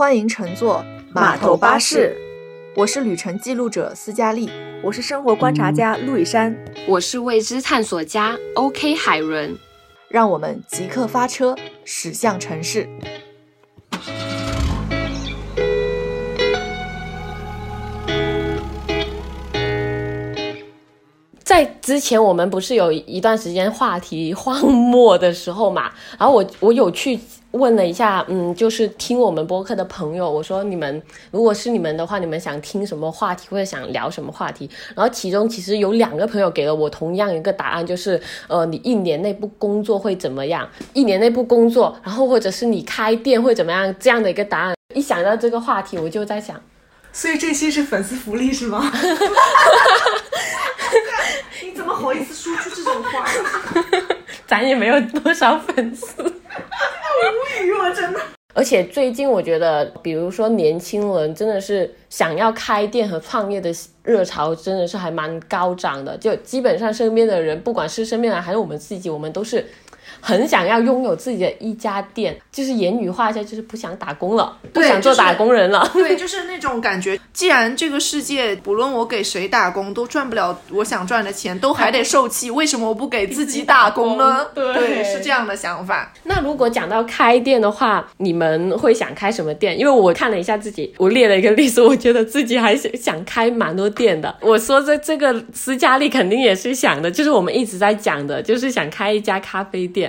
欢迎乘坐码头巴士。我是旅程记录者斯嘉丽，我是生活观察家陆以山，我是未知探索家 OK 海伦。让我们即刻发车，驶向城市。在之前，我们不是有一段时间话题荒漠的时候嘛？然后我我有去问了一下，嗯，就是听我们播客的朋友，我说你们如果是你们的话，你们想听什么话题或者想聊什么话题？然后其中其实有两个朋友给了我同样一个答案，就是呃，你一年内不工作会怎么样？一年内不工作，然后或者是你开店会怎么样？这样的一个答案。一想到这个话题，我就在想，所以这些是粉丝福利是吗？你怎么好意思说出这种话？咱也没有多少粉丝，无语了，真的。而且最近我觉得，比如说年轻人真的是想要开店和创业的热潮，真的是还蛮高涨的。就基本上身边的人，不管是身边人还是我们自己，我们都是。很想要拥有自己的一家店，就是言语化一下，就是不想打工了，不想做打工人了。对，就是那种感觉。既然这个世界不论我给谁打工都赚不了我想赚的钱，都还得受气，为什么我不给自己打工呢？对，是这样的想法。那如果讲到开店的话，你们会想开什么店？因为我看了一下自己，我列了一个例子，我觉得自己还是想开蛮多店的。我说这这个斯嘉丽肯定也是想的，就是我们一直在讲的，就是想开一家咖啡店。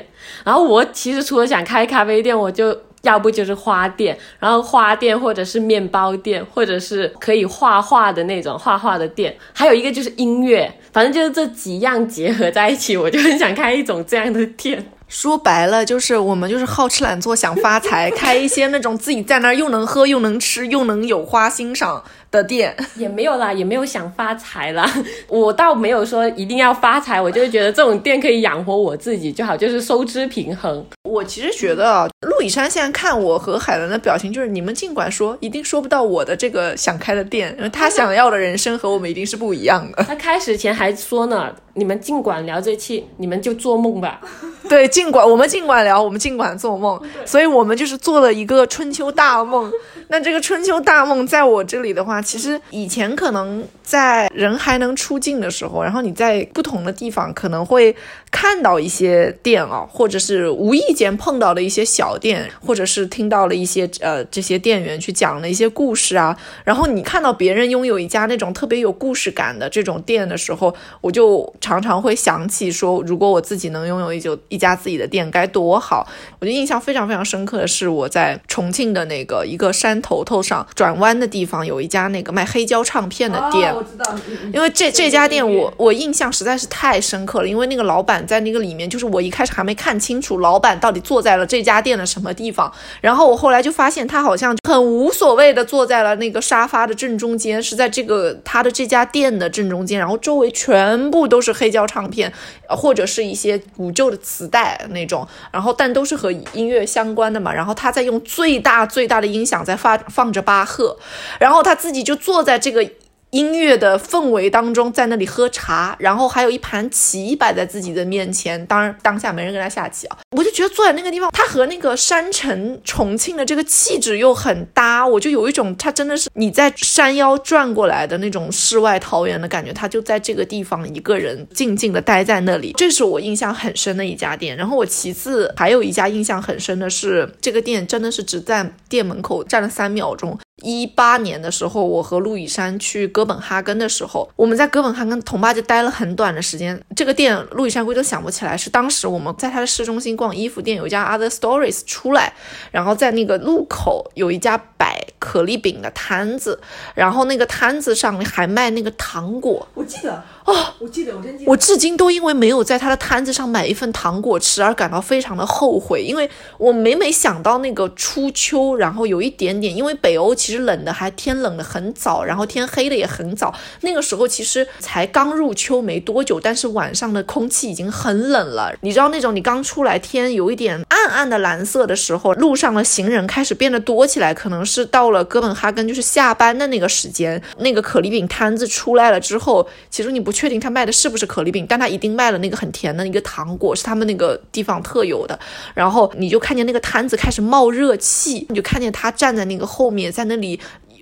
然后我其实除了想开咖啡店，我就要不就是花店，然后花店或者是面包店，或者是可以画画的那种画画的店，还有一个就是音乐，反正就是这几样结合在一起，我就很想开一种这样的店。说白了就是我们就是好吃懒做想发财，开一些那种自己在那儿又能喝又能吃又能有花欣赏。的店 也没有啦，也没有想发财啦。我倒没有说一定要发财，我就是觉得这种店可以养活我自己就好，就是收支平衡。我其实觉得啊陆以山现在看我和海伦的表情，就是你们尽管说，一定说不到我的这个想开的店，因为他想要的人生和我们一定是不一样的。他开始前还说呢，你们尽管聊这期，你们就做梦吧。对，尽管我们尽管聊，我们尽管做梦，所以我们就是做了一个春秋大梦。那这个春秋大梦在我这里的话，其实以前可能在人还能出境的时候，然后你在不同的地方可能会看到一些店啊，或者是无意间碰到的一些小店，或者是听到了一些呃这些店员去讲的一些故事啊。然后你看到别人拥有一家那种特别有故事感的这种店的时候，我就常常会想起说，如果我自己能拥有一就一家自己的店该多好。我就印象非常非常深刻的是我在重庆的那个一个山。头头上转弯的地方有一家那个卖黑胶唱片的店，我知道。因为这这家店我我印象实在是太深刻了，因为那个老板在那个里面，就是我一开始还没看清楚老板到底坐在了这家店的什么地方，然后我后来就发现他好像很无所谓的坐在了那个沙发的正中间，是在这个他的这家店的正中间，然后周围全部都是黑胶唱片，或者是一些古旧的磁带那种，然后但都是和音乐相关的嘛，然后他在用最大最大的音响在发。放着巴赫，然后他自己就坐在这个。音乐的氛围当中，在那里喝茶，然后还有一盘棋摆在自己的面前。当然，当下没人跟他下棋啊。我就觉得坐在那个地方，他和那个山城重庆的这个气质又很搭。我就有一种，他真的是你在山腰转过来的那种世外桃源的感觉。他就在这个地方一个人静静的待在那里，这是我印象很深的一家店。然后我其次还有一家印象很深的是，这个店真的是只在店门口站了三秒钟。一八年的时候，我和陆以山去哥本哈根的时候，我们在哥本哈根同巴就待了很短的时间。这个店陆以山估计都想不起来，是当时我们在他的市中心逛衣服店，有一家 Other Stories 出来，然后在那个路口有一家摆可丽饼的摊子，然后那个摊子上还卖那个糖果。我记得。哦，我记得，我真记得。我至今都因为没有在他的摊子上买一份糖果吃而感到非常的后悔，因为我每每想到那个初秋，然后有一点点，因为北欧其实冷的还天冷的很早，然后天黑的也很早，那个时候其实才刚入秋没多久，但是晚上的空气已经很冷了。你知道那种你刚出来天有一点暗暗暗的蓝色的时候，路上的行人开始变得多起来，可能是到了哥本哈根就是下班的那个时间，那个可丽饼摊子出来了之后，其实你不确定他卖的是不是可丽饼，但他一定卖了那个很甜的一个糖果，是他们那个地方特有的。然后你就看见那个摊子开始冒热气，你就看见他站在那个后面，在那里。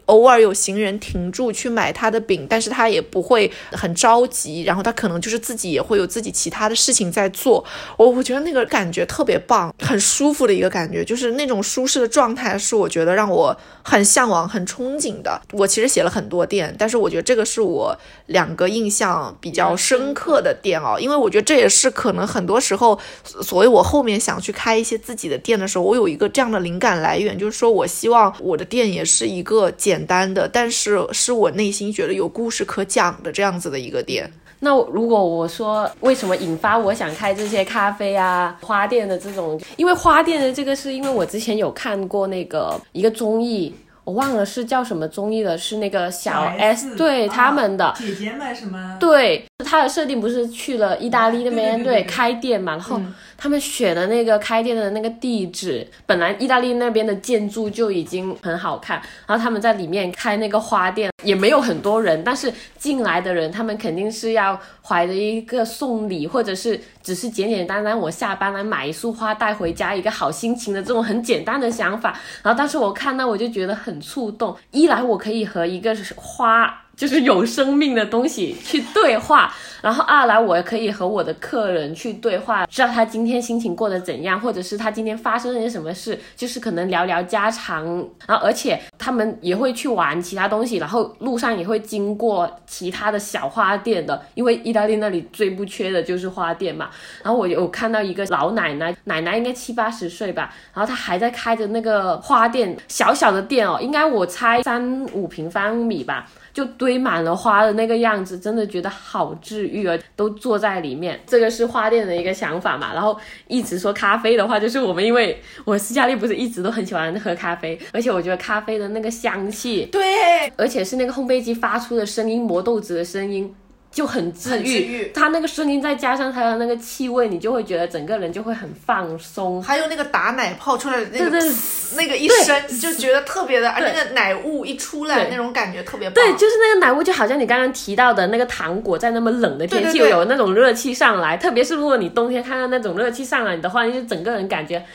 偶尔有行人停住去买他的饼，但是他也不会很着急，然后他可能就是自己也会有自己其他的事情在做。我我觉得那个感觉特别棒，很舒服的一个感觉，就是那种舒适的状态，是我觉得让我很向往、很憧憬的。我其实写了很多店，但是我觉得这个是我两个印象比较深刻的店哦，因为我觉得这也是可能很多时候，所以我后面想去开一些自己的店的时候，我有一个这样的灵感来源，就是说我希望我的店也是一个简。简单的，但是是我内心觉得有故事可讲的这样子的一个店。那如果我说为什么引发我想开这些咖啡啊、花店的这种？因为花店的这个是因为我之前有看过那个一个综艺，我忘了是叫什么综艺的，是那个小 S 对他们的姐姐们什么？对，他的设定不是去了意大利那边对开店嘛，然后。他们选的那个开店的那个地址，本来意大利那边的建筑就已经很好看，然后他们在里面开那个花店，也没有很多人，但是进来的人，他们肯定是要怀着一个送礼，或者是只是简简单单我下班来买一束花带回家，一个好心情的这种很简单的想法。然后当时我看到我就觉得很触动，一来我可以和一个花。就是有生命的东西去对话，然后二来我也可以和我的客人去对话，知道他今天心情过得怎样，或者是他今天发生了些什么事，就是可能聊聊家常，然后而且他们也会去玩其他东西，然后路上也会经过其他的小花店的，因为意大利那里最不缺的就是花店嘛。然后我有看到一个老奶奶，奶奶应该七八十岁吧，然后她还在开着那个花店，小小的店哦，应该我猜三五平方米吧。就堆满了花的那个样子，真的觉得好治愈啊！都坐在里面，这个是花店的一个想法嘛。然后一直说咖啡的话，就是我们因为我斯嘉丽不是一直都很喜欢喝咖啡，而且我觉得咖啡的那个香气，对，而且是那个烘焙机发出的声音，磨豆子的声音。就很治愈，它那个声音再加上它的那个气味，你就会觉得整个人就会很放松。还有那个打奶泡出来的那个那个一声，就觉得特别的，那个奶雾一出来，那种感觉特别棒。对，就是那个奶雾，就好像你刚刚提到的那个糖果，在那么冷的天气有那种热气上来，特别是如果你冬天看到那种热气上来的话，你就整个人感觉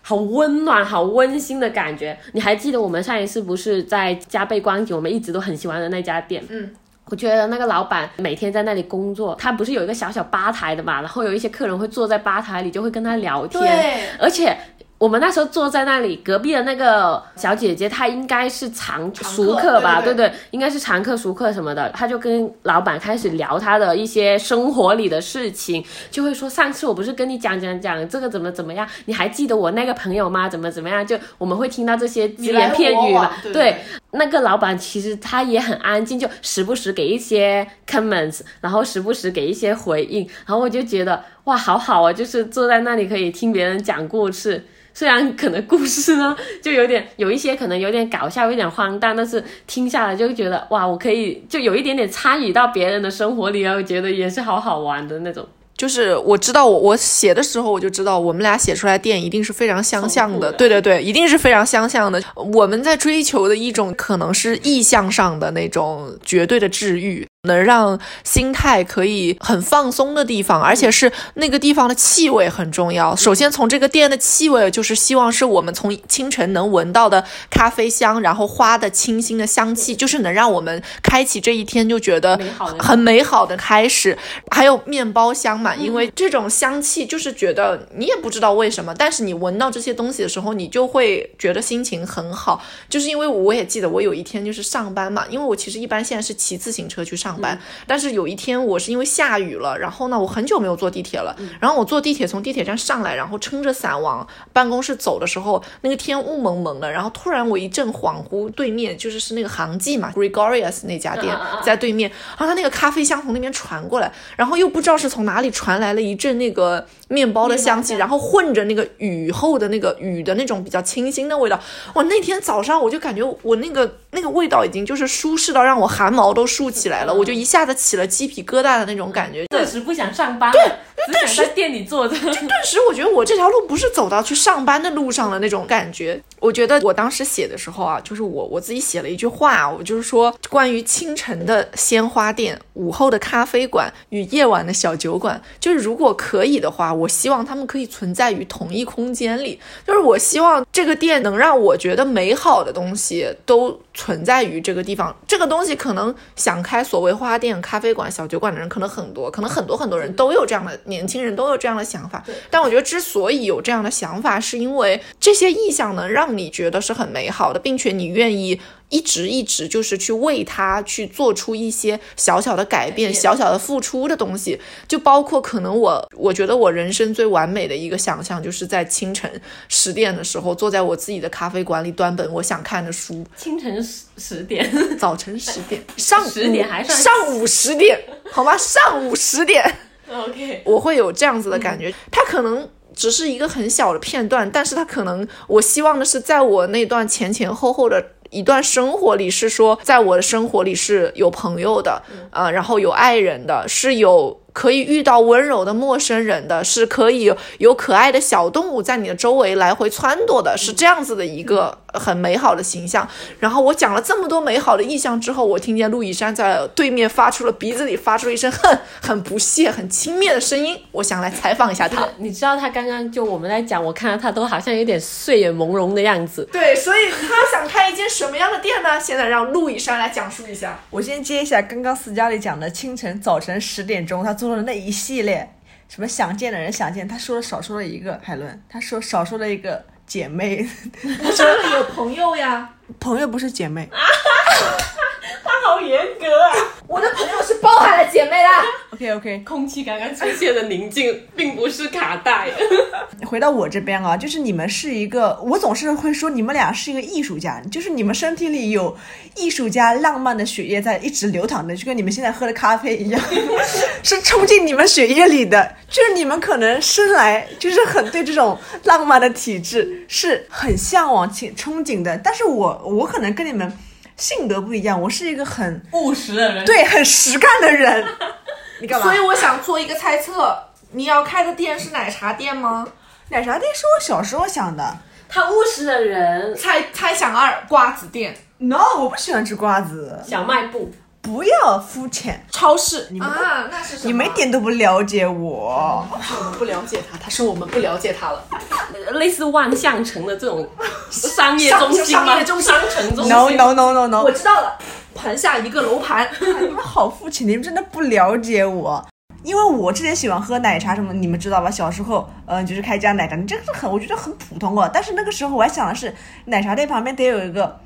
好温暖、好温馨的感觉。你还记得我们上一次不是在加倍光景，我们一直都很喜欢的那家店？嗯。我觉得那个老板每天在那里工作，他不是有一个小小吧台的嘛，然后有一些客人会坐在吧台里，就会跟他聊天，而且。我们那时候坐在那里，隔壁的那个小姐姐，她应该是常熟客吧？对对，应该是常客、熟客什么的。她就跟老板开始聊她的一些生活里的事情，就会说：“上次我不是跟你讲讲讲这个怎么怎么样？你还记得我那个朋友吗？怎么怎么样？”就我们会听到这些只言片语嘛。对，那个老板其实他也很安静，就时不时给一些 comments，然后时不时给一些回应，然后我就觉得哇，好好啊，就是坐在那里可以听别人讲故事。虽然可能故事呢，就有点有一些可能有点搞笑，有点荒诞，但是听下来就觉得哇，我可以就有一点点参与到别人的生活里，然后觉得也是好好玩的那种。就是我知道我我写的时候我就知道我们俩写出来电一定是非常相像的，对对对，一定是非常相像的。我们在追求的一种可能是意向上的那种绝对的治愈。能让心态可以很放松的地方，而且是那个地方的气味很重要。首先从这个店的气味，就是希望是我们从清晨能闻到的咖啡香，然后花的清新的香气，就是能让我们开启这一天就觉得很美好的开始。还有面包香嘛，因为这种香气就是觉得你也不知道为什么，但是你闻到这些东西的时候，你就会觉得心情很好。就是因为我也记得我有一天就是上班嘛，因为我其实一般现在是骑自行车去上。班，但是有一天我是因为下雨了，然后呢，我很久没有坐地铁了，然后我坐地铁从地铁站上来，然后撑着伞往办公室走的时候，那个天雾蒙蒙的，然后突然我一阵恍惚，对面就是是那个杭记嘛，Gregorius 那家店在对面，然后他那个咖啡香从那边传过来，然后又不知道是从哪里传来了一阵那个面包的香气，然后混着那个雨后的。那个雨的那种比较清新的味道，哇，那天早上我就感觉我那个那个味道已经就是舒适到让我汗毛都竖起来了，我。就一下子起了鸡皮疙瘩的那种感觉，顿时不想上班。对，就只想在店里坐着。就顿时我觉得我这条路不是走到去上班的路上了那种感觉。我觉得我当时写的时候啊，就是我我自己写了一句话，我就是说关于清晨的鲜花店、午后的咖啡馆与夜晚的小酒馆，就是如果可以的话，我希望他们可以存在于同一空间里。就是我希望这个店能让我觉得美好的东西都存在于这个地方。这个东西可能想开所谓花店、咖啡馆、小酒馆的人可能很多，可能很多很多人都有这样的年轻人都有这样的想法。但我觉得之所以有这样的想法，是因为这些意向能让你觉得是很美好的，并且你愿意一直一直就是去为他去做出一些小小的改变、小小的付出的东西。就包括可能我，我觉得我人生最完美的一个想象，就是在清晨十点的时候，坐在我自己的咖啡馆里，端本我想看的书。清晨十十点，早晨十点，上午10点还算上午十点，好吗？上午十点。OK，我会有这样子的感觉。它可能只是一个很小的片段，但是它可能我希望的是，在我那段前前后后的。一段生活里是说，在我的生活里是有朋友的，啊、然后有爱人的，是有可以遇到温柔的陌生人的，是可以有有可爱的小动物在你的周围来回撺掇的，是这样子的一个很美好的形象。然后我讲了这么多美好的意象之后，我听见陆以山在对面发出了鼻子里发出一声很很不屑、很轻蔑的声音。我想来采访一下他。你知道他刚刚就我们来讲，我看到他都好像有点睡眼朦胧的样子。对，所以他想开一间什么样的店呢？现在让陆以山来讲述一下。我先接一下刚刚斯嘉丽讲的清晨早晨十点钟他做了那一系列，什么想见的人想见，他说了少说了一个海伦，他说少说了一个姐妹，他说有朋友呀，朋友不是姐妹。他好严格啊！我的朋友是包含了姐妹啦。OK OK，空气刚刚出现的宁静，并不是卡带。回到我这边啊，就是你们是一个，我总是会说你们俩是一个艺术家，就是你们身体里有艺术家浪漫的血液在一直流淌的，就跟你们现在喝的咖啡一样，是冲进你们血液里的。就是你们可能生来就是很对这种浪漫的体质是很向往且憧憬的，但是我我可能跟你们性格不一样，我是一个很务实的人，对很实干的人。你干嘛？所以我想做一个猜测，你要开的店是奶茶店吗？奶茶店是我小时候想的。他务实的人，猜猜想二，瓜子店、No，我不喜欢吃瓜子。小卖部。不要肤浅，超市。你们啊，那是什么？你们一点都不了解我。我们不了解他，他说我们不了解他了。类似万象城的这种商业中心吗？商业中心商城中心。No no no no no，我知道了，盘下一个楼盘。你们好肤浅，你们真的不了解我。因为我之前喜欢喝奶茶什么，你们知道吧？小时候，嗯、就是开家奶茶，这个是很，我觉得很普通哦。但是那个时候我还想的是，奶茶店旁边得有一个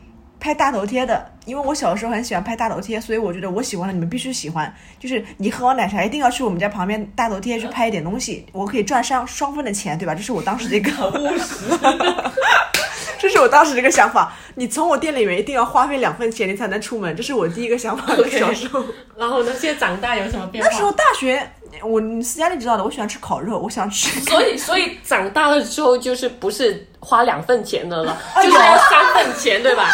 拍大头贴的，因为我小时候很喜欢拍大头贴，所以我觉得我喜欢的你们必须喜欢。就是你喝完奶茶一定要去我们家旁边大头贴去拍一点东西，我可以赚上双份的钱，对吧？这是我当时的一个务实。这是我当时的一个想法，你从我店里面一定要花费两份钱，你才能出门，这是我第一个想法。小时候，然后呢？现在长大有什么变化？那时候大学，我斯嘉丽知道的，我喜欢吃烤肉，我想吃。所以，所以长大了之后就是不是花两份钱的了，哎就是要三份钱，对吧？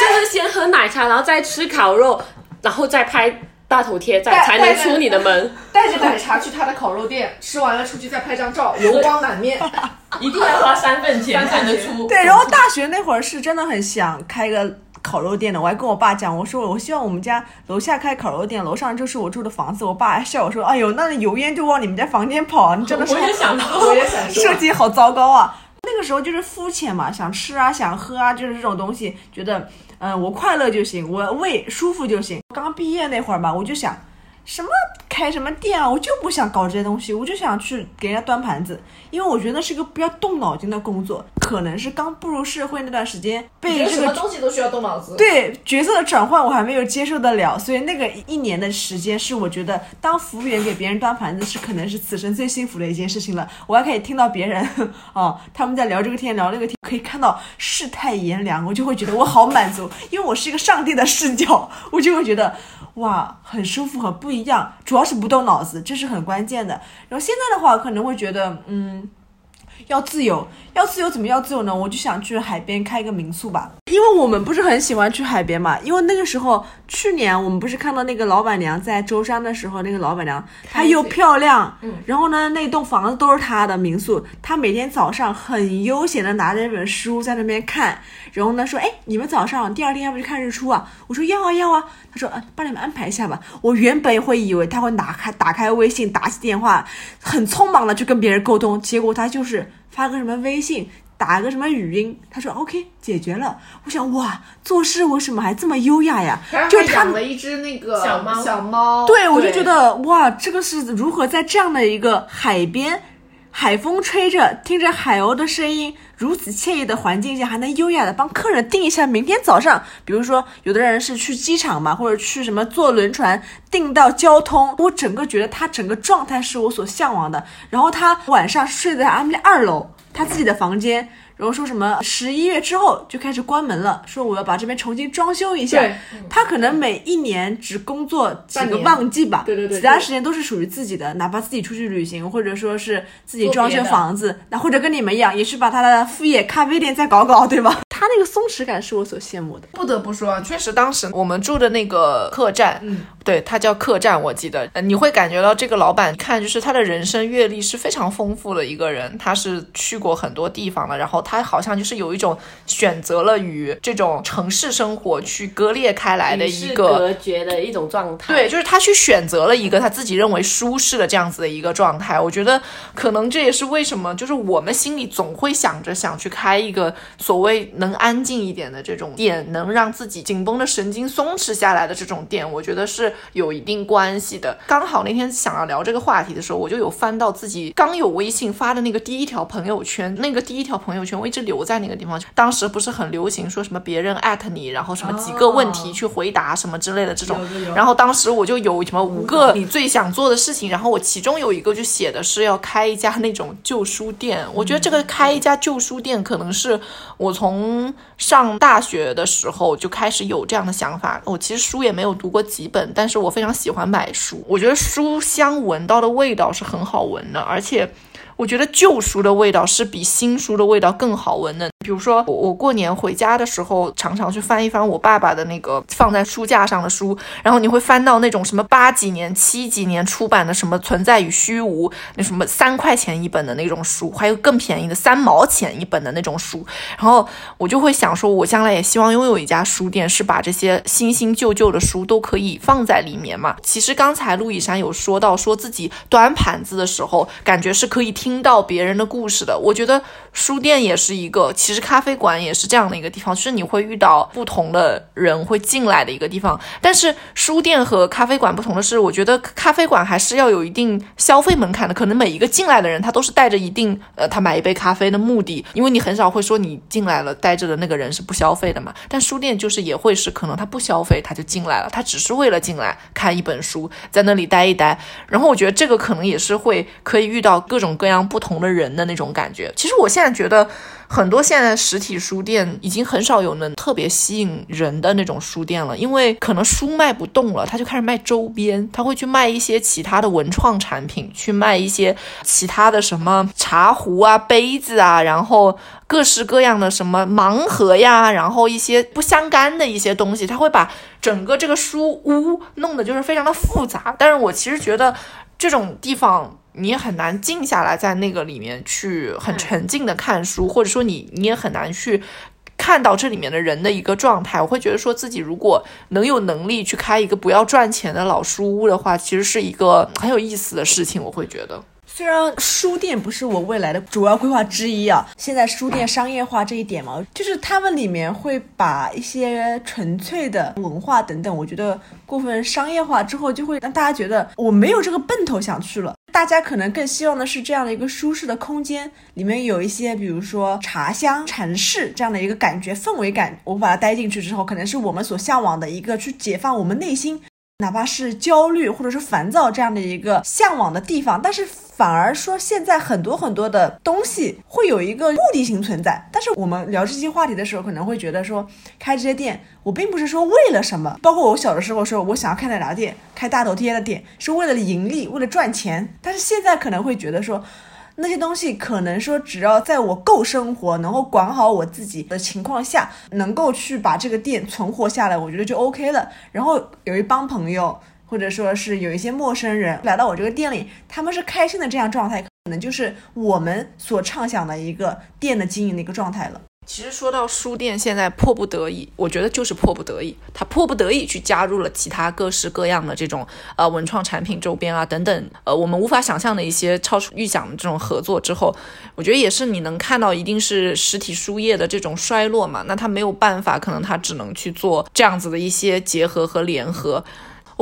就是先喝奶茶，然后再吃烤肉，然后再拍大头贴，再才能出你的门。带着奶茶去他的烤肉店，吃完了出去再拍张照，油光满面。一定要花三份钱才能出。对，然后大学那会儿是真的很想开个烤肉店的，我还跟我爸讲，我说我希望我们家楼下开烤肉店，楼上就是我住的房子。我爸还 笑我说，哎呦，那油烟就往你们家房间跑，你真的是 我也想到，我也想说设，计好糟糕啊！那个时候就是肤浅嘛，想吃啊，想喝啊，就是这种东西，觉得嗯、我快乐就行，我胃舒服就行。刚毕业那会儿嘛，我就想什么开什么店啊，我就不想搞这些东西，我就想去给人家端盘子，因为我觉得那是个不要动脑筋的工作，可能是刚步入社会那段时间被这什么个东西都需要动脑子。对角色的转换我还没有接受得了，所以那个一年的时间是我觉得当服务员给别人端盘子是可能是此生最幸福的一件事情了。我还可以听到别人哦他们在聊这个天聊那个天，可以看到世态炎凉，我就会觉得我好满足，因为我是一个上帝的视角，我就会觉得哇很舒服很不一样，主要是不动脑子，这是很关键的。然后现在的话可能会觉得嗯。要自由，要自由怎么要自由呢？我就想去海边开一个民宿吧。因为我们不是很喜欢去海边嘛，因为那个时候去年我们不是看到那个老板娘在舟山的时候，那个老板娘她又漂亮，嗯然后呢那栋房子都是她的民宿，她每天早上很悠闲的拿着一本书在那边看，然后呢说，哎，你们早上第二天要不去看日出啊？我说要啊要啊，她说，啊，帮你们安排一下吧。我原本会以为她会打开打开微信打起电话，很匆忙的去跟别人沟通，结果她就是发个什么微信。打个什么语音，他说 OK 解决了。我想哇，做事为什么还这么优雅呀？就是他养了一只那个小猫，小猫。对，我就觉得哇，这个是如何在这样的一个海边，海风吹着，听着海鸥的声音，如此惬意的环境下，还能优雅的帮客人订一下明天早上，比如说有的人是去机场嘛，或者去什么坐轮船，订到交通。我整个觉得他整个状态是我所向往的。然后他晚上睡在阿米二楼。他自己的房间，然后说什么十一月之后就开始关门了，说我要把这边重新装修一下。他可能每一年只工作几个旺季吧，对对对，其他时间都是属于自己的，哪怕自己出去旅行，或者说是自己装修房子，那或者跟你们一样，也是把他的副业咖啡店再搞搞，对吧？他那个松弛感是我所羡慕的。不得不说，确实当时我们住的那个客栈，嗯，对，它叫客栈，我记得，你会感觉到这个老板看就是他的人生阅历是非常丰富的一个人，他是去过很多地方的，然后他好像就是有一种选择了与这种城市生活去割裂开来的一个隔绝的一种状态。对，就是他去选择了一个他自己认为舒适的这样子的一个状态。我觉得可能这也是为什么，就是我们心里总会想着想去开一个所谓能。安静一点的这种店，能让自己紧绷的神经松弛下来的这种店，我觉得是有一定关系的。刚好那天想要聊这个话题的时候，我就有翻到自己刚有微信发的那个第一条朋友圈，那个第一条朋友圈我一直留在那个地方。当时不是很流行说什么别人艾特你，然后什么几个问题去回答什么之类的这种。然后当时我就有什么五个你最想做的事情，然后我其中有一个就写的是要开一家那种旧书店。我觉得这个开一家旧书店可能是我从上大学的时候就开始有这样的想法。我其实书也没有读过几本，但是我非常喜欢买书。我觉得书香闻到的味道是很好闻的，而且。我觉得旧书的味道是比新书的味道更好闻的。比如说，我我过年回家的时候，常常去翻一翻我爸爸的那个放在书架上的书，然后你会翻到那种什么八几年、七几年出版的什么《存在与虚无》，那什么三块钱一本的那种书，还有更便宜的三毛钱一本的那种书。然后我就会想说，我将来也希望拥有一家书店，是把这些新新旧旧的书都可以放在里面嘛。其实刚才陆以山有说到，说自己端盘子的时候，感觉是可以听。听到别人的故事的，我觉得书店也是一个，其实咖啡馆也是这样的一个地方，就是你会遇到不同的人会进来的一个地方。但是书店和咖啡馆不同的是，我觉得咖啡馆还是要有一定消费门槛的，可能每一个进来的人他都是带着一定呃他买一杯咖啡的目的，因为你很少会说你进来了带着的那个人是不消费的嘛。但书店就是也会是可能他不消费他就进来了，他只是为了进来看一本书，在那里待一待。然后我觉得这个可能也是会可以遇到各种各样。不同的人的那种感觉，其实我现在觉得很多现在实体书店已经很少有能特别吸引人的那种书店了，因为可能书卖不动了，他就开始卖周边，他会去卖一些其他的文创产品，去卖一些其他的什么茶壶啊、杯子啊，然后各式各样的什么盲盒呀，然后一些不相干的一些东西，他会把整个这个书屋弄得就是非常的复杂。但是我其实觉得这种地方。你也很难静下来，在那个里面去很沉静的看书，或者说你你也很难去看到这里面的人的一个状态。我会觉得说自己如果能有能力去开一个不要赚钱的老书屋的话，其实是一个很有意思的事情。我会觉得。虽然书店不是我未来的主要规划之一啊，现在书店商业化这一点嘛，就是他们里面会把一些纯粹的文化等等，我觉得过分商业化之后，就会让大家觉得我没有这个奔头想去了。大家可能更希望的是这样的一个舒适的空间，里面有一些比如说茶香、禅室这样的一个感觉氛围感，我把它带进去之后，可能是我们所向往的一个去解放我们内心。哪怕是焦虑或者是烦躁这样的一个向往的地方，但是反而说现在很多很多的东西会有一个目的性存在。但是我们聊这些话题的时候，可能会觉得说开这些店，我并不是说为了什么。包括我小的时候说，我想要开奶茶店，开大头贴的店，是为了盈利，为了赚钱。但是现在可能会觉得说。那些东西可能说，只要在我够生活、能够管好我自己的情况下，能够去把这个店存活下来，我觉得就 OK 了。然后有一帮朋友，或者说是有一些陌生人来到我这个店里，他们是开心的这样状态，可能就是我们所畅想的一个店的经营的一个状态了。其实说到书店，现在迫不得已，我觉得就是迫不得已，他迫不得已去加入了其他各式各样的这种呃文创产品周边啊等等，呃我们无法想象的一些超出预想的这种合作之后，我觉得也是你能看到一定是实体书业的这种衰落嘛，那他没有办法，可能他只能去做这样子的一些结合和联合。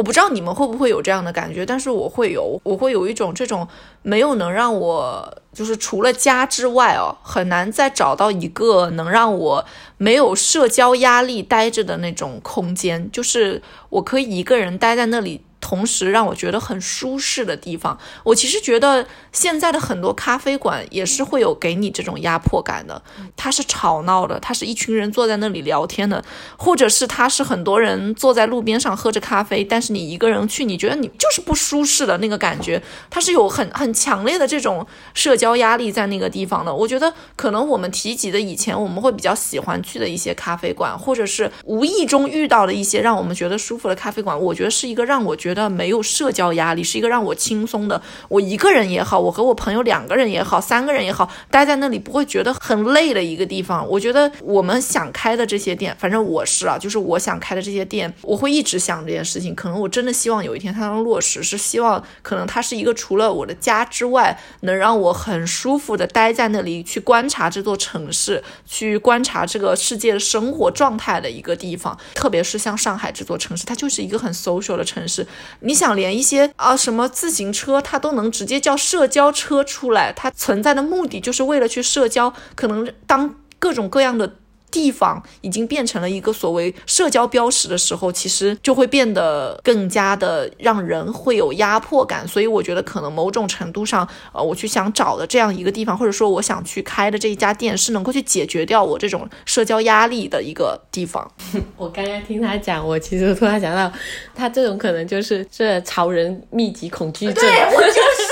我不知道你们会不会有这样的感觉，但是我会有，我会有一种这种没有能让我就是除了家之外哦，很难再找到一个能让我没有社交压力待着的那种空间，就是我可以一个人待在那里。同时让我觉得很舒适的地方，我其实觉得现在的很多咖啡馆也是会有给你这种压迫感的。它是吵闹的，它是一群人坐在那里聊天的，或者是它是很多人坐在路边上喝着咖啡，但是你一个人去，你觉得你就是不舒适的那个感觉，它是有很很强烈的这种社交压力在那个地方的。我觉得可能我们提及的以前我们会比较喜欢去的一些咖啡馆，或者是无意中遇到的一些让我们觉得舒服的咖啡馆，我觉得是一个让我觉觉得没有社交压力，是一个让我轻松的。我一个人也好，我和我朋友两个人也好，三个人也好，待在那里不会觉得很累的一个地方。我觉得我们想开的这些店，反正我是啊，就是我想开的这些店，我会一直想这件事情。可能我真的希望有一天它能落实，是希望可能它是一个除了我的家之外，能让我很舒服的待在那里，去观察这座城市，去观察这个世界的生活状态的一个地方。特别是像上海这座城市，它就是一个很 social 的城市。你想连一些啊什么自行车，它都能直接叫社交车出来，它存在的目的就是为了去社交，可能当各种各样的。地方已经变成了一个所谓社交标识的时候，其实就会变得更加的让人会有压迫感。所以我觉得可能某种程度上，呃，我去想找的这样一个地方，或者说我想去开的这一家店，是能够去解决掉我这种社交压力的一个地方。我刚刚听他讲，我其实突然想到，他这种可能就是这潮人密集恐惧症。对我就是，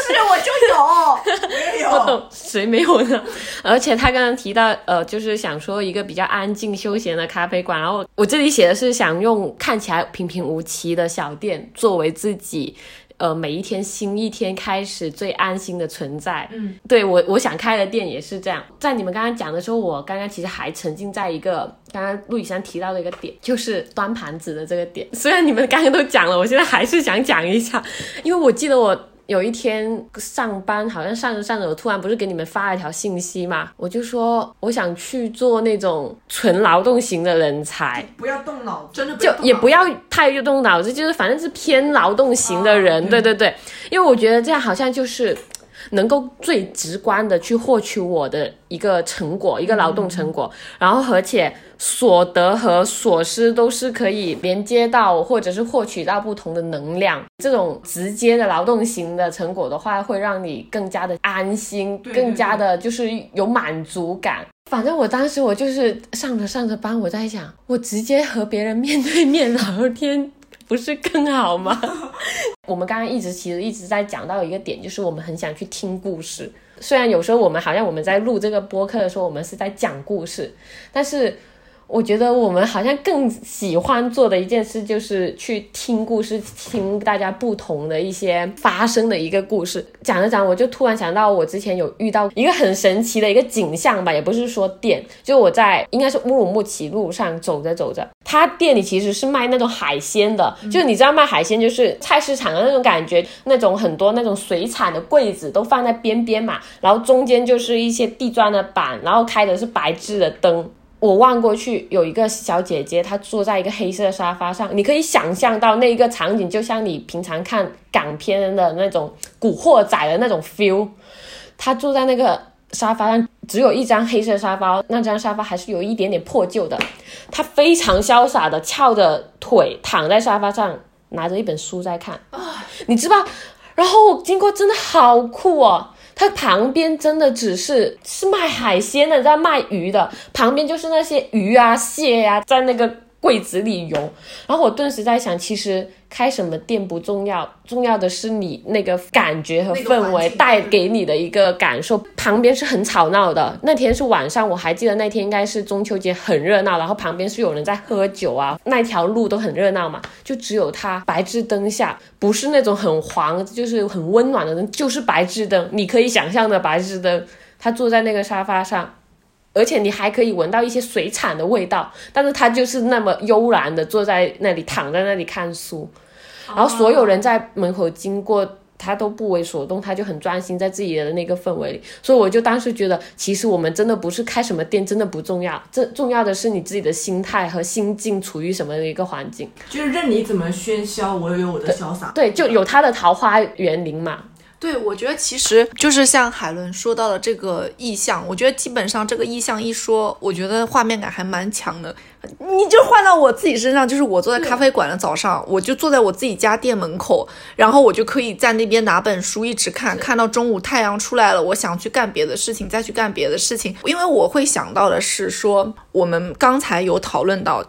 有，我懂，谁没有呢？而且他刚刚提到，呃，就是想说一个比较。安静休闲的咖啡馆，然后我这里写的是想用看起来平平无奇的小店作为自己，呃，每一天新一天开始最安心的存在。嗯，对我我想开的店也是这样。在你们刚刚讲的时候，我刚刚其实还沉浸在一个刚刚陆以山提到的一个点，就是端盘子的这个点。虽然你们刚刚都讲了，我现在还是想讲一下，因为我记得我。有一天上班，好像上着上着，我突然不是给你们发了一条信息嘛？我就说我想去做那种纯劳动型的人才，不要动脑，真的就也不要太动脑子，就是反正是偏劳动型的人，对对对，因为我觉得这样好像就是。能够最直观的去获取我的一个成果，一个劳动成果，然后而且所得和所失都是可以连接到或者是获取到不同的能量。这种直接的劳动型的成果的话，会让你更加的安心，更加的就是有满足感。反正我当时我就是上着上着班，我在想，我直接和别人面对面聊天。不是更好吗？我们刚刚一直其实一直在讲到一个点，就是我们很想去听故事。虽然有时候我们好像我们在录这个播客的时候，我们是在讲故事，但是。我觉得我们好像更喜欢做的一件事就是去听故事，听大家不同的一些发生的一个故事。讲着讲，我就突然想到，我之前有遇到一个很神奇的一个景象吧，也不是说店，就我在应该是乌鲁木齐路上走着走着，他店里其实是卖那种海鲜的，就你知道卖海鲜就是菜市场的那种感觉，那种很多那种水产的柜子都放在边边嘛，然后中间就是一些地砖的板，然后开的是白炽的灯。我望过去，有一个小姐姐，她坐在一个黑色沙发上。你可以想象到那一个场景，就像你平常看港片的那种古惑仔的那种 feel。她坐在那个沙发上，只有一张黑色沙发，那张沙发还是有一点点破旧的。她非常潇洒的翘着腿躺在沙发上，拿着一本书在看。啊你知道？然后经过真的好酷哦。它旁边真的只是是卖海鲜的，在卖鱼的，旁边就是那些鱼啊、蟹呀，在那个柜子里游。然后我顿时在想，其实开什么店不重要，重要的是你那个感觉和氛围带给你的一个感受。旁边是很吵闹的，那天是晚上，我还记得那天应该是中秋节，很热闹，然后旁边是有人在喝酒啊，那条路都很热闹嘛，就只有他白炽灯下，不是那种很黄，就是很温暖的灯，就是白炽灯，你可以想象的白炽灯，他坐在那个沙发上。而且你还可以闻到一些水产的味道，但是他就是那么悠然的坐在那里，躺在那里看书，然后所有人在门口经过，他都不为所动，他就很专心在自己的那个氛围里。所以我就当时觉得，其实我们真的不是开什么店，真的不重要，这重要的是你自己的心态和心境处于什么的一个环境。就是任你怎么喧嚣，我有我的潇洒。对，就有他的桃花源林嘛。对，我觉得其实就是像海伦说到的这个意象，我觉得基本上这个意象一说，我觉得画面感还蛮强的。你就换到我自己身上，就是我坐在咖啡馆的早上，我就坐在我自己家店门口，然后我就可以在那边拿本书一直看，看到中午太阳出来了，我想去干别的事情，再去干别的事情。因为我会想到的是说，我们刚才有讨论到，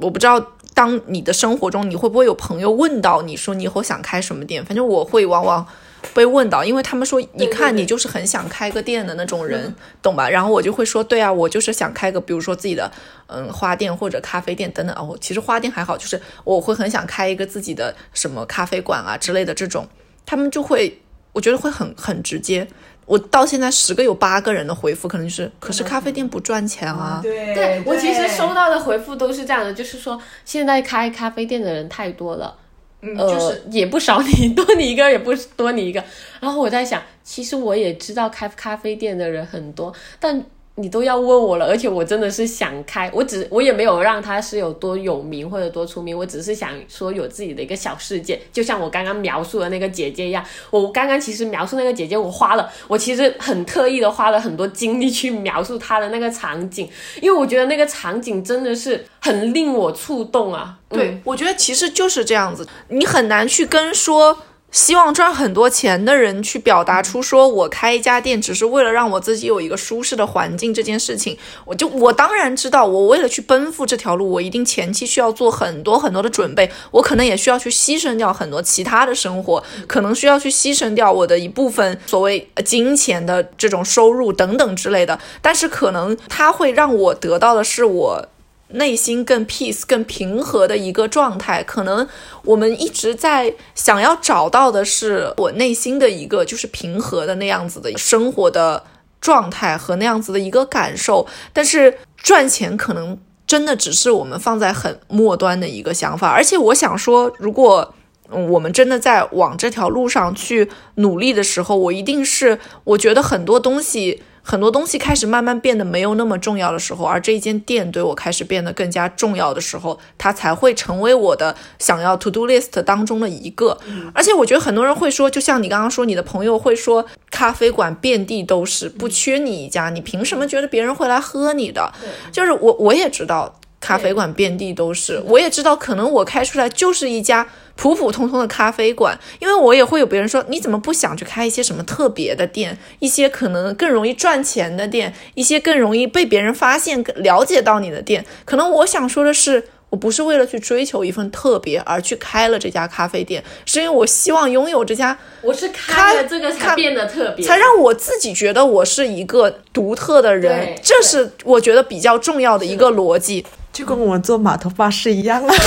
我不知道。当你的生活中，你会不会有朋友问到你说你以后想开什么店？反正我会往往被问到，因为他们说一看你就是很想开个店的那种人，懂吧？然后我就会说，对啊，我就是想开个，比如说自己的嗯花店或者咖啡店等等。哦，其实花店还好，就是我会很想开一个自己的什么咖啡馆啊之类的这种，他们就会我觉得会很很直接。我到现在十个有八个人的回复可能就是，可是咖啡店不赚钱啊。对对我其实收到的回复都是这样的，就是说现在开咖啡店的人太多了。嗯，呃，就是也不少你，多你一个也不多你一个。然后我在想，其实我也知道开咖啡店的人很多，但你都要问我了，而且我真的是想开，我只我也没有让他是有多有名或者多出名，我只是想说有自己的一个小世界，就像我刚刚描述的那个姐姐一样。我刚刚其实描述那个姐姐，我花了，我其实很特意的花了很多精力去描述她的那个场景，因为我觉得那个场景真的是很令我触动啊。对，我觉得其实就是这样子，你很难去跟说希望赚很多钱的人去表达出说我开一家店只是为了让我自己有一个舒适的环境这件事情。我就我当然知道，我为了去奔赴这条路，我一定前期需要做很多很多的准备，我可能也需要去牺牲掉很多其他的生活，可能需要去牺牲掉我的一部分所谓金钱的这种收入等等之类的。但是可能它会让我得到的是我。内心更 peace、更平和的一个状态，可能我们一直在想要找到的是我内心的一个就是平和的那样子的生活的状态和那样子的一个感受，但是赚钱可能真的只是我们放在很末端的一个想法，而且我想说，如果我们真的在往这条路上去努力的时候，我一定是我觉得很多东西。很多东西开始慢慢变得没有那么重要的时候，而这一间店对我开始变得更加重要的时候，它才会成为我的想要 to do list 当中的一个。而且我觉得很多人会说，就像你刚刚说，你的朋友会说，咖啡馆遍地都是，不缺你一家，你凭什么觉得别人会来喝你的？就是我我也知道。咖啡馆遍地都是，我也知道，可能我开出来就是一家普普通通的咖啡馆，因为我也会有别人说，你怎么不想去开一些什么特别的店，一些可能更容易赚钱的店，一些更容易被别人发现、了解到你的店。可能我想说的是，我不是为了去追求一份特别而去开了这家咖啡店，是因为我希望拥有这家，我是开了这个才变得特别，才让我自己觉得我是一个独特的人，这是我觉得比较重要的一个逻辑。就跟我们做码头巴士一样啊。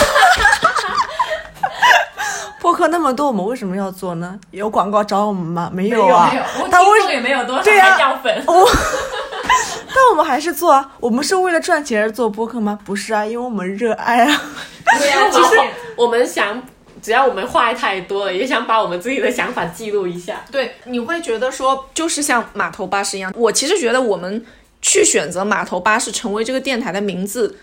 播客那么多，我们为什么要做呢？有广告找我们吗？没有啊。他为什么也没有多少，对呀还掉粉。但我们还是做啊。我们是为了赚钱而做播客吗？不是啊，因为我们热爱啊。对呀，其实我们想，只要我们话太多了，也想把我们自己的想法记录一下。对，你会觉得说，就是像码头巴士一样。我其实觉得我们去选择码头巴士成为这个电台的名字，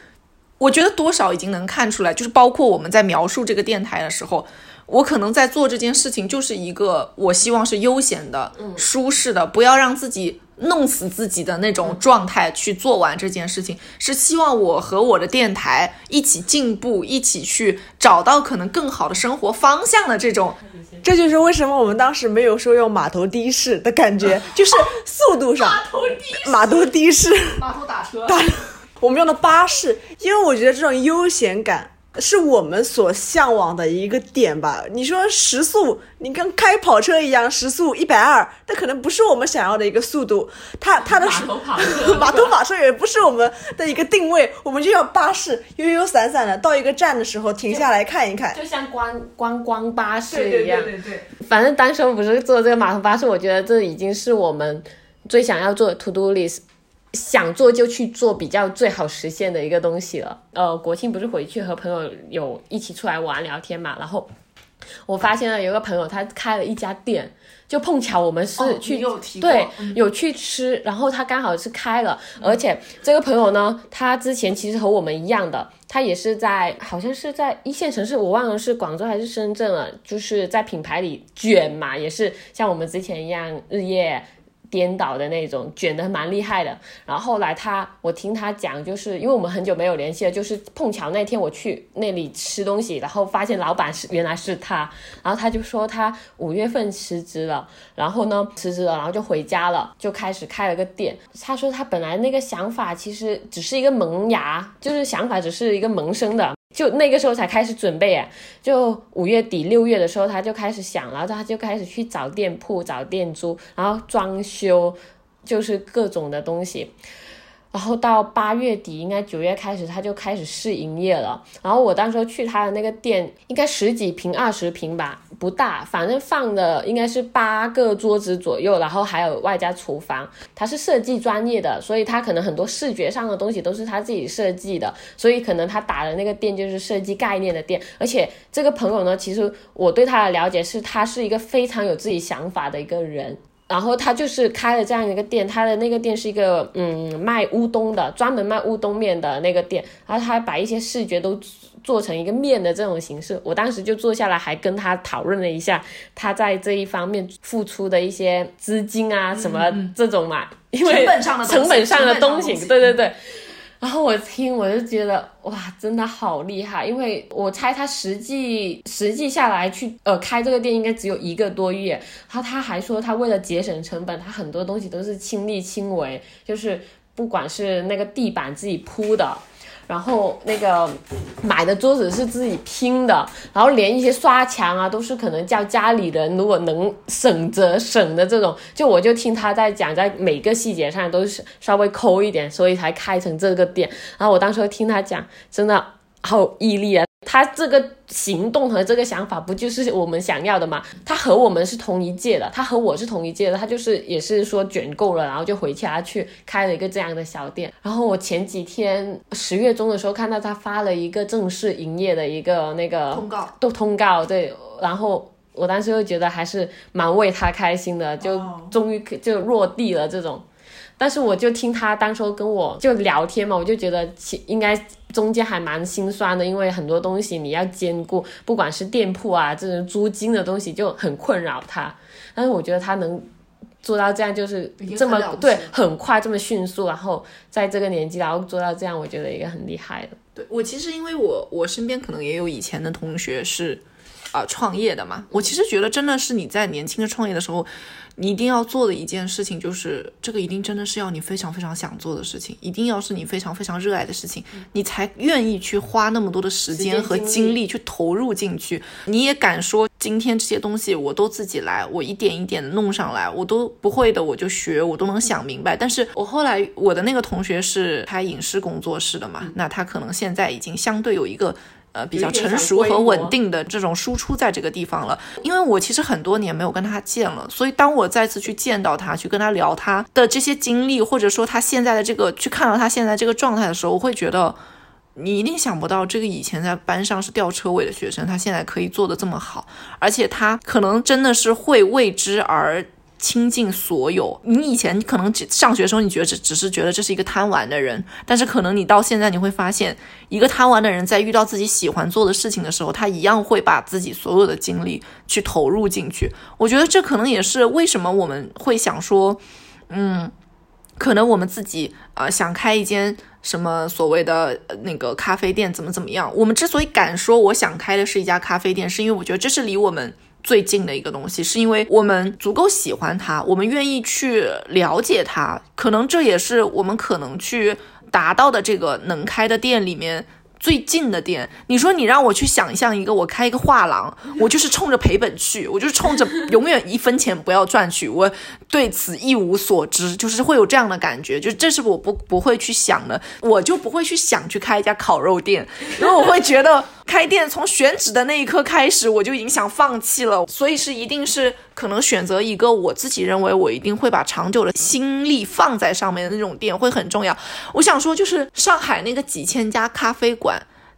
我觉得多少已经能看出来，就是包括我们在描述这个电台的时候，我可能在做这件事情，就是一个我希望是悠闲的、舒适的，不要让自己弄死自己的那种状态去做完这件事情，是希望我和我的电台一起进步，一起去找到可能更好的生活方向的这种。这就是为什么我们当时没有说用码头的士的感觉，就是速度上。码头的码头的士，码头打车。我们用的巴士，因为我觉得这种悠闲感是我们所向往的一个点吧。你说时速，你跟开跑车一样，时速一百二，那可能不是我们想要的一个速度。它它的码头跑车 码头跑车也不是我们的一个定位，我们就要巴士悠悠散散的，到一个站的时候停下来看一看。就像观观光巴士一样。对对。反正当时不是坐这个马头巴士，我觉得这已经是我们最想要做的 to do list，想做就去做，比较最好实现的一个东西了。呃，国庆不是回去和朋友有一起出来玩聊天嘛，然后我发现了有个朋友他开了一家店。就碰巧我们是哦去、对嗯有去吃，然后他刚好是开了，而且这个朋友呢，他之前其实和我们一样的，他也是在好像是在一线城市，我忘了是广州还是深圳了，就是在品牌里卷嘛，也是像我们之前一样日夜。颠倒的那种，卷的蛮厉害的。然后后来他，我听他讲，就是因为我们很久没有联系了，就是碰巧那天我去那里吃东西，然后发现老板是原来是他，然后他就说他五月份辞职了，然后呢辞职了，然后就回家了，就开始开了个店。他说他本来那个想法其实只是一个萌芽，就是想法只是一个萌生的。就那个时候才开始准备哎，就五月底六月的时候他就开始想，然后他就开始去找店铺、找店租，然后装修，就是各种的东西。然后到八月底，应该九月开始，他就开始试营业了。然后我当时去他的那个店，应该十几平、二十平吧，不大，反正放的应该是八个桌子左右，然后还有外加厨房。他是设计专业的，所以他可能很多视觉上的东西都是他自己设计的，所以可能他打的那个店就是设计概念的店。而且这个朋友呢，其实我对他的了解是，他是一个非常有自己想法的一个人。然后他就是开了这样一个店，他的那个店是一个嗯卖乌冬的，专门卖乌冬面的那个店。然后他把一些视觉都做成一个面的这种形式。我当时就坐下来，还跟他讨论了一下他在这一方面付出的一些资金啊什么这种嘛，因为成本上的东西 成本上的东西，成本上的东西对对对。然后我听我就觉得哇，真的好厉害，因为我猜他实际实际下来去呃开这个店应该只有一个多月，然后他还说他为了节省成本，他很多东西都是亲力亲为，就是不管是那个地板自己铺的。然后那个买的桌子是自己拼的，然后连一些刷墙啊，都是可能叫家里人如果能省则省的这种。就我就听他在讲，在每个细节上都是稍微抠一点，所以才开成这个店。然后我当时听他讲，真的好毅力啊！他这个行动和这个想法，不就是我们想要的吗？他和我们是同一届的，他和我是同一届的，他就是也是说卷够了，然后就回家去开了一个这样的小店。然后我前几天十月中的时候看到他发了一个正式营业的一个那个通告都通告，对，然后。我当时就觉得还是蛮为他开心的，就终于可就落地了这种。但是我就听他当时候跟我就聊天嘛，我就觉得其应该中间还蛮心酸的，因为很多东西你要兼顾，不管是店铺啊这种租金的东西就很困扰他。但是我觉得他能做到这样，就是这么对很快这么迅速，然后在这个年纪然后做到这样，我觉得一个很厉害的。对我其实因为我我身边可能也有以前的同学是啊、创业的嘛，我其实觉得真的是你在年轻的创业的时候，你一定要做的一件事情就是这个一定真的是要你非常非常想做的事情，一定要是你非常非常热爱的事情，你才愿意去花那么多的时间和精力去投入进去。你也敢说今天这些东西我都自己来，我一点一点的弄上来，我都不会的我就学，我都能想明白。但是我后来我的那个同学是开影视工作室的嘛，那他可能现在已经相对有一个。呃，比较成熟和稳定的这种输出在这个地方了，因为我其实很多年没有跟他见了，所以当我再次去见到他，去跟他聊他的这些经历，或者说他现在的这个，去看到他现在这个状态的时候，我会觉得，你一定想不到，这个以前在班上是吊车尾的学生，他现在可以做的这么好，而且他可能真的是会为之而倾尽所有。你以前可能只上学的时候，你觉得只只是觉得这是一个贪玩的人，但是可能你到现在你会发现，一个贪玩的人在遇到自己喜欢做的事情的时候，他一样会把自己所有的精力去投入进去。我觉得这可能也是为什么我们会想说，嗯，可能我们自己呃想开一间什么所谓的那个咖啡店，怎么怎么样。我们之所以敢说我想开的是一家咖啡店，是因为我觉得这是离我们。最近的一个东西，是因为我们足够喜欢它，我们愿意去了解它，可能这也是我们可能去达到的这个能开的店里面最近的店。你说你让我去想象一个，我开一个画廊，我就是冲着赔本去，我就是冲着永远一分钱不要赚去，我对此一无所知，就是会有这样的感觉，就这是我不不会去想的，我就不会去想去开一家烤肉店，因为我会觉得开店从选址的那一刻开始，我就已经想放弃了，所以是一定是可能选择一个我自己认为我一定会把长久的心力放在上面的那种店会很重要。我想说，就是上海那个几千家咖啡馆。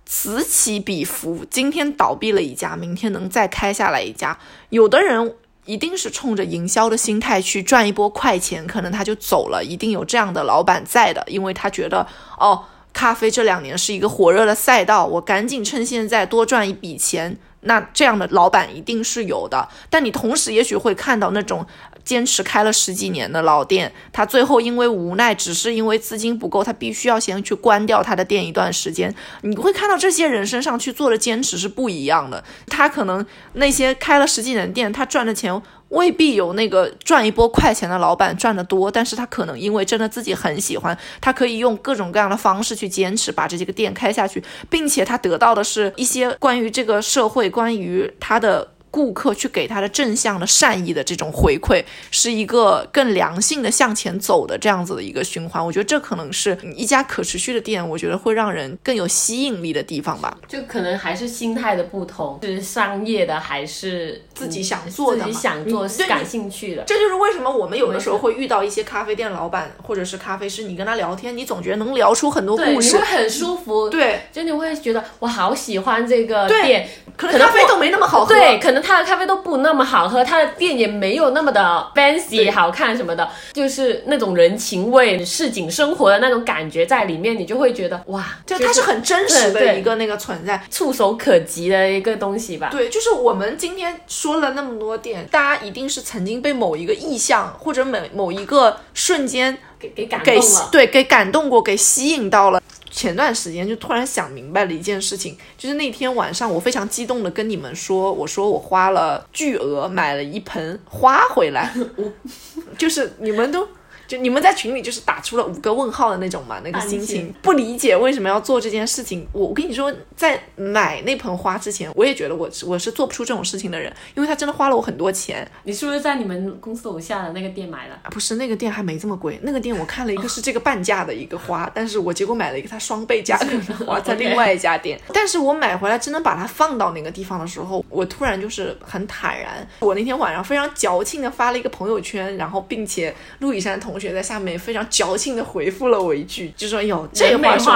此起彼伏，今天倒闭了一家，明天能再开下来一家。有的人一定是冲着营销的心态去赚一波快钱，可能他就走了。一定有这样的老板在的，因为他觉得哦，咖啡这两年是一个火热的赛道，我赶紧趁现在多赚一笔钱。那这样的老板一定是有的，但你同时也许会看到那种。坚持开了十几年的老店，他最后因为无奈，只是因为资金不够，他必须要先去关掉他的店一段时间。你会看到这些人身上去做的坚持是不一样的。他可能那些开了十几年店，他赚的钱未必有那个赚一波快钱的老板赚的多，但是他可能因为真的自己很喜欢，他可以用各种各样的方式去坚持把这几个店开下去，并且他得到的是一些关于这个社会，关于他的。顾客去给他的正向的善意的这种回馈，是一个更良性的向前走的这样子的一个循环。我觉得这可能是一家可持续的店，我觉得会让人更有吸引力的地方吧。就可能还是心态的不同，是商业的还是自己想做的、自己想做、感兴趣的。这就是为什么我们有的时候会遇到一些咖啡店老板或者是咖啡师，你跟他聊天，你总觉得能聊出很多故事，你会很舒服。对，就你会觉得我好喜欢这个店，可能咖啡都没那么好喝。对，可能。他的咖啡都不那么好喝，他的店也没有那么的 fancy 好看什么的，就是那种人情味、市井生活的那种感觉在里面，你就会觉得哇，就它是很真实的一个那个存在，触手可及的一个东西吧。对，就是我们今天说了那么多店，大家一定是曾经被某一个意象或者某某一个瞬间给给感动了，对，给感动过，给吸引到了。前段时间就突然想明白了一件事情，就是那天晚上我非常激动的跟你们说，我说我花了巨额买了一盆花回来，我 就是你们都。就你们在群里就是打出了五个问号的那种嘛，那个心情不理解为什么要做这件事情。我我跟你说，在买那盆花之前，我也觉得我我是做不出这种事情的人，因为他真的花了我很多钱。你是不是在你们公司楼下的那个店买的？不是，那个店还没这么贵。那个店我看了一个是这个半价的一个花，但是我结果买了一个它双倍价格的花，在另外一家店。但是我买回来真的把它放到那个地方的时候，我突然就是很坦然。我那天晚上非常矫情的发了一个朋友圈，然后并且陆以山同。同学在下面非常矫情的回复了我一句，就说：“哟，这话说，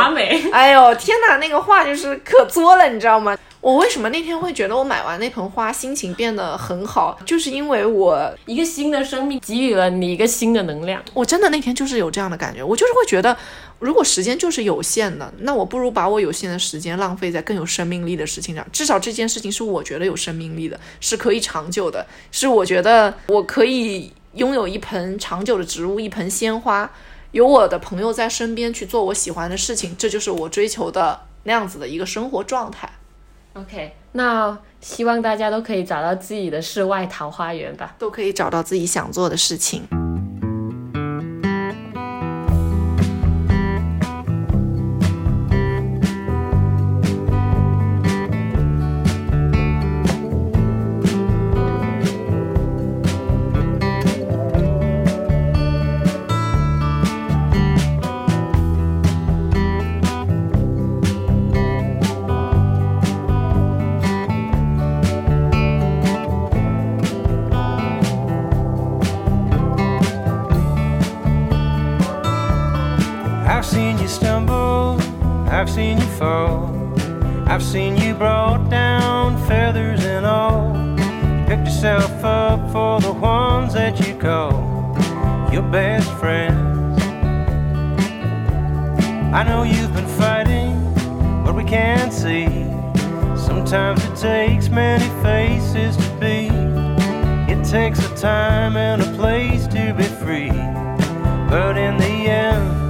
哎呦天哪，那个话就是可作了，你知道吗？我为什么那天会觉得我买完那盆花心情变得很好，就是因为我一个新的生命给予了你一个新的能量。我真的那天就是有这样的感觉，我就是会觉得，如果时间就是有限的，那我不如把我有限的时间浪费在更有生命力的事情上。至少这件事情是我觉得有生命力的，是可以长久的，是我觉得我可以。”拥有一盆长久的植物，一盆鲜花，有我的朋友在身边去做我喜欢的事情，这就是我追求的那样子的一个生活状态。OK，那希望大家都可以找到自己的世外桃花源吧，都可以找到自己想做的事情。I've seen you fall. I've seen you brought down, feathers and all. Picked yourself up for the ones that you call your best friends. I know you've been fighting what we can't see. Sometimes it takes many faces to be. It takes a time and a place to be free. But in the end,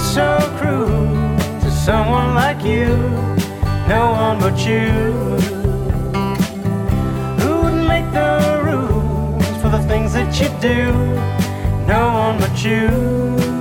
so cruel to someone like you, no one but you. Who would make the rules for the things that you do, no one but you.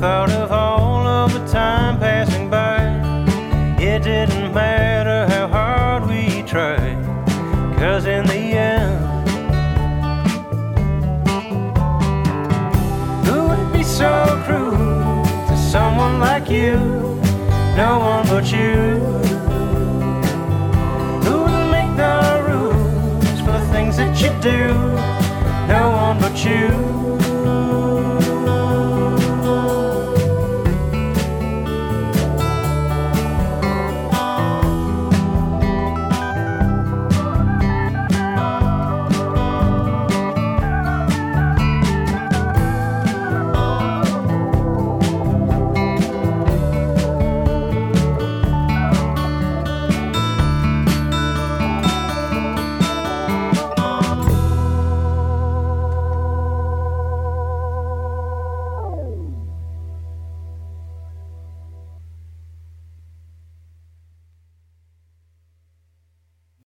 Thought of all of the time passing by. It didn't matter how hard we tried, cause in the end, who would be so cruel to someone like you? No one but you. Who would make the rules for the things that you do? No one but you.